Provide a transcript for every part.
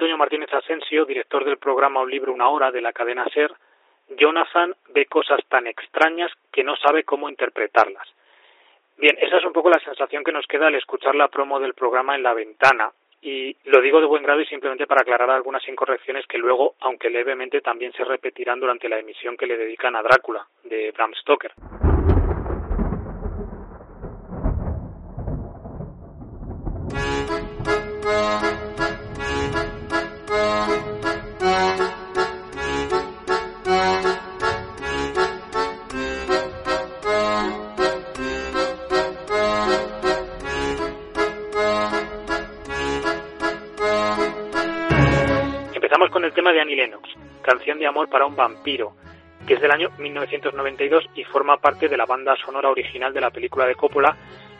Antonio Martínez Asensio, director del programa Un libro, una hora de la cadena SER, Jonathan ve cosas tan extrañas que no sabe cómo interpretarlas. Bien, esa es un poco la sensación que nos queda al escuchar la promo del programa en la ventana. Y lo digo de buen grado y simplemente para aclarar algunas incorrecciones que luego, aunque levemente, también se repetirán durante la emisión que le dedican a Drácula, de Bram Stoker. El tema de Annie Lennox, Canción de Amor para un Vampiro, que es del año 1992 y forma parte de la banda sonora original de la película de Coppola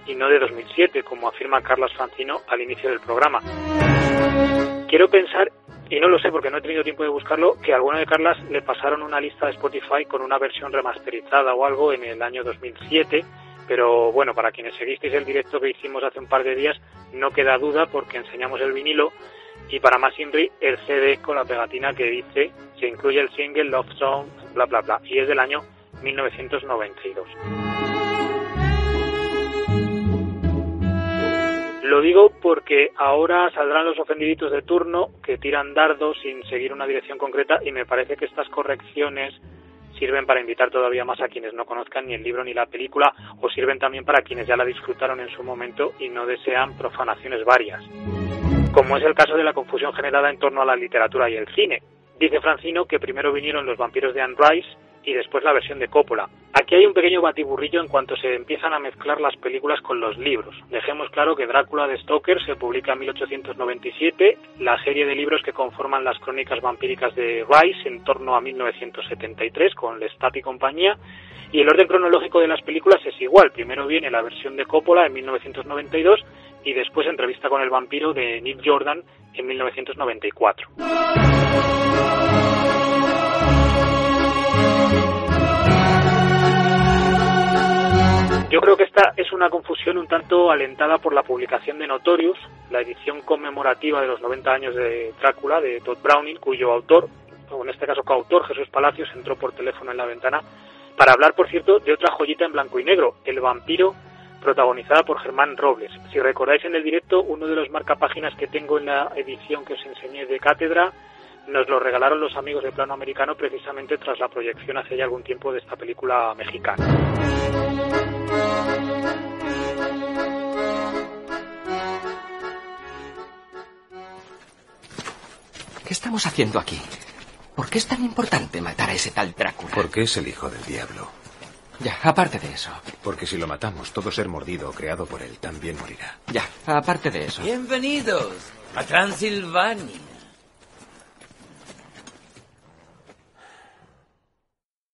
y no de 2007, como afirma Carlos Francino al inicio del programa. Quiero pensar, y no lo sé porque no he tenido tiempo de buscarlo, que a alguno de Carlas le pasaron una lista de Spotify con una versión remasterizada o algo en el año 2007, pero bueno, para quienes seguisteis el directo que hicimos hace un par de días, no queda duda porque enseñamos el vinilo y para más Inri el CD con la pegatina que dice se incluye el single Love Song, bla bla bla, y es del año 1992. Lo digo porque ahora saldrán los ofendiditos de turno que tiran dardos sin seguir una dirección concreta y me parece que estas correcciones sirven para invitar todavía más a quienes no conozcan ni el libro ni la película o sirven también para quienes ya la disfrutaron en su momento y no desean profanaciones varias como es el caso de la confusión generada en torno a la literatura y el cine. Dice Francino que primero vinieron los vampiros de Anne Rice y después la versión de Coppola. Aquí hay un pequeño batiburrillo en cuanto se empiezan a mezclar las películas con los libros. Dejemos claro que Drácula de Stoker se publica en 1897, la serie de libros que conforman las crónicas vampíricas de Rice en torno a 1973 con Lestat y compañía, y el orden cronológico de las películas es igual. Primero viene la versión de Coppola en 1992 y después Entrevista con el vampiro de Nick Jordan en 1994. Yo creo que esta es una confusión un tanto alentada por la publicación de Notorious, la edición conmemorativa de los 90 años de Drácula de Todd Browning, cuyo autor, o en este caso coautor, Jesús Palacios, entró por teléfono en la ventana para hablar, por cierto, de otra joyita en blanco y negro, El vampiro protagonizada por Germán Robles. Si recordáis en el directo, uno de los marcapáginas que tengo en la edición que os enseñé de cátedra, nos lo regalaron los amigos de plano americano precisamente tras la proyección hace ya algún tiempo de esta película mexicana. ¿Qué estamos haciendo aquí? ¿Por qué es tan importante matar a ese tal Drácula? Porque es el hijo del diablo. Ya, aparte de eso. Porque si lo matamos, todo ser mordido o creado por él también morirá. Ya, aparte de eso. Bienvenidos a Transilvania.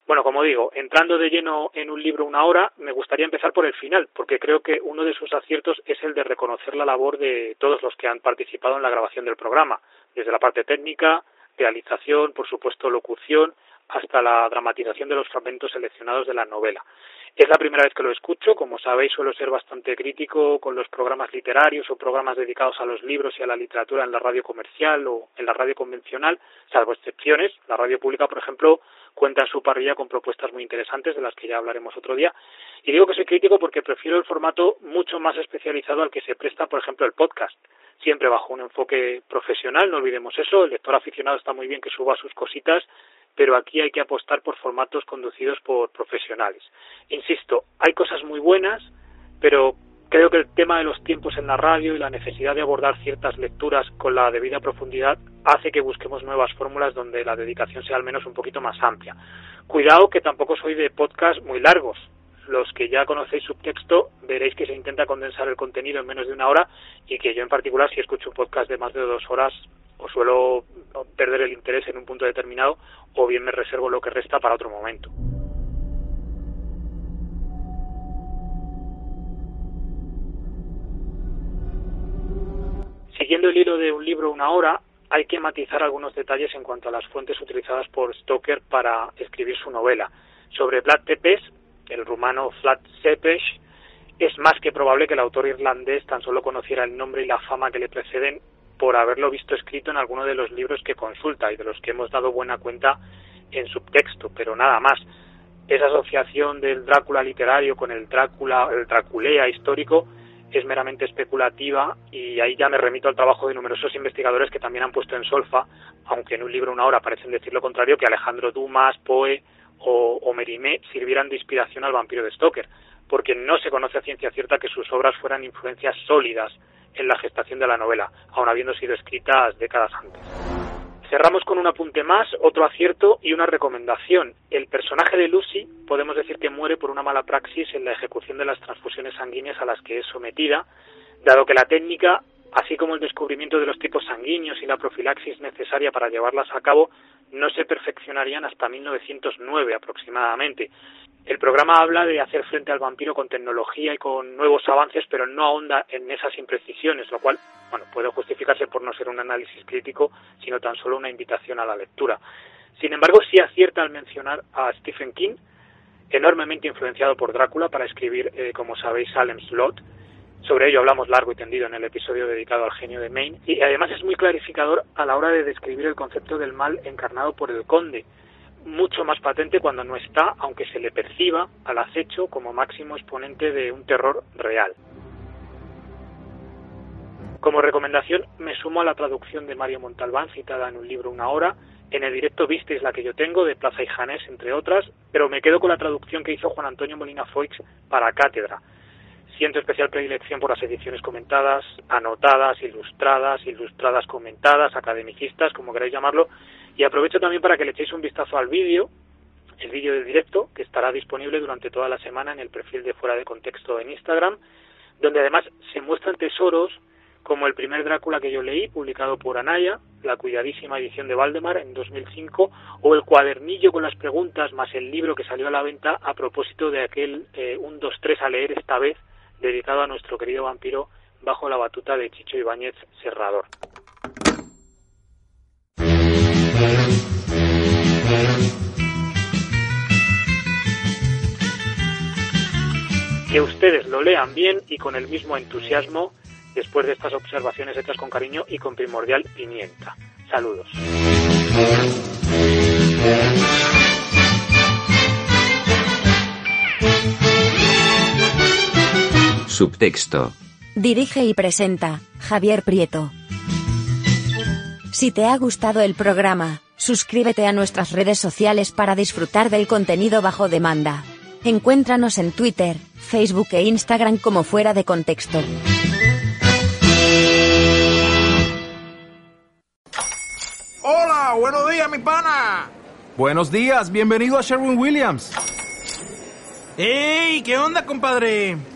Bueno, como digo, entrando de lleno en un libro una hora, me gustaría empezar por el final, porque creo que uno de sus aciertos es el de reconocer la labor de todos los que han participado en la grabación del programa, desde la parte técnica, realización, por supuesto locución hasta la dramatización de los fragmentos seleccionados de la novela. Es la primera vez que lo escucho, como sabéis suelo ser bastante crítico con los programas literarios o programas dedicados a los libros y a la literatura en la radio comercial o en la radio convencional, salvo excepciones. La radio pública, por ejemplo, cuenta en su parrilla con propuestas muy interesantes de las que ya hablaremos otro día. Y digo que soy crítico porque prefiero el formato mucho más especializado al que se presta, por ejemplo, el podcast. Siempre bajo un enfoque profesional, no olvidemos eso. El lector aficionado está muy bien que suba sus cositas pero aquí hay que apostar por formatos conducidos por profesionales. Insisto, hay cosas muy buenas, pero creo que el tema de los tiempos en la radio y la necesidad de abordar ciertas lecturas con la debida profundidad hace que busquemos nuevas fórmulas donde la dedicación sea al menos un poquito más amplia. Cuidado que tampoco soy de podcast muy largos. Los que ya conocéis subtexto veréis que se intenta condensar el contenido en menos de una hora y que yo en particular si escucho un podcast de más de dos horas o suelo perder el interés en un punto determinado o bien me reservo lo que resta para otro momento. Siguiendo el hilo de un libro una hora, hay que matizar algunos detalles en cuanto a las fuentes utilizadas por Stoker para escribir su novela. Sobre Vlad Tepes, el rumano Vlad Tepes, es más que probable que el autor irlandés tan solo conociera el nombre y la fama que le preceden por haberlo visto escrito en alguno de los libros que consulta y de los que hemos dado buena cuenta en subtexto, pero nada más. Esa asociación del Drácula literario con el Drácula, el Draculea histórico, es meramente especulativa y ahí ya me remito al trabajo de numerosos investigadores que también han puesto en solfa, aunque en un libro una hora parecen decir lo contrario, que Alejandro Dumas, Poe o, o Mérimée sirvieran de inspiración al vampiro de Stoker, porque no se conoce a ciencia cierta que sus obras fueran influencias sólidas en la gestación de la novela, aun habiendo sido escritas décadas antes. Cerramos con un apunte más, otro acierto y una recomendación. El personaje de Lucy podemos decir que muere por una mala praxis en la ejecución de las transfusiones sanguíneas a las que es sometida, dado que la técnica, así como el descubrimiento de los tipos sanguíneos y la profilaxis necesaria para llevarlas a cabo, no se perfeccionarían hasta 1909 aproximadamente. El programa habla de hacer frente al vampiro con tecnología y con nuevos avances, pero no ahonda en esas imprecisiones, lo cual bueno, puede justificarse por no ser un análisis crítico, sino tan solo una invitación a la lectura. Sin embargo, sí acierta al mencionar a Stephen King, enormemente influenciado por Drácula para escribir, eh, como sabéis, Salem's Lot. Sobre ello hablamos largo y tendido en el episodio dedicado al genio de Maine, y además es muy clarificador a la hora de describir el concepto del mal encarnado por el conde, mucho más patente cuando no está, aunque se le perciba al acecho como máximo exponente de un terror real. Como recomendación, me sumo a la traducción de Mario Montalbán, citada en un libro Una Hora. En el directo visteis la que yo tengo, de Plaza y Janés, entre otras, pero me quedo con la traducción que hizo Juan Antonio Molina Foix para Cátedra. Siento especial predilección por las ediciones comentadas, anotadas, ilustradas, ilustradas comentadas, academicistas, como queráis llamarlo, y aprovecho también para que le echéis un vistazo al vídeo, el vídeo del directo, que estará disponible durante toda la semana en el perfil de Fuera de Contexto en Instagram, donde además se muestran tesoros como el primer Drácula que yo leí, publicado por Anaya, la cuidadísima edición de Valdemar en 2005, o el cuadernillo con las preguntas más el libro que salió a la venta a propósito de aquel eh, un 2-3 a leer esta vez, dedicado a nuestro querido vampiro bajo la batuta de Chicho Ibáñez Serrador. Que ustedes lo lean bien y con el mismo entusiasmo después de estas observaciones hechas con cariño y con primordial pimienta. Saludos. Subtexto. Dirige y presenta Javier Prieto. Si te ha gustado el programa, suscríbete a nuestras redes sociales para disfrutar del contenido bajo demanda. Encuéntranos en Twitter, Facebook e Instagram como fuera de contexto. Hola, buenos días, mi pana. Buenos días, bienvenido a Sherwin Williams. ¡Ey! ¿Qué onda, compadre?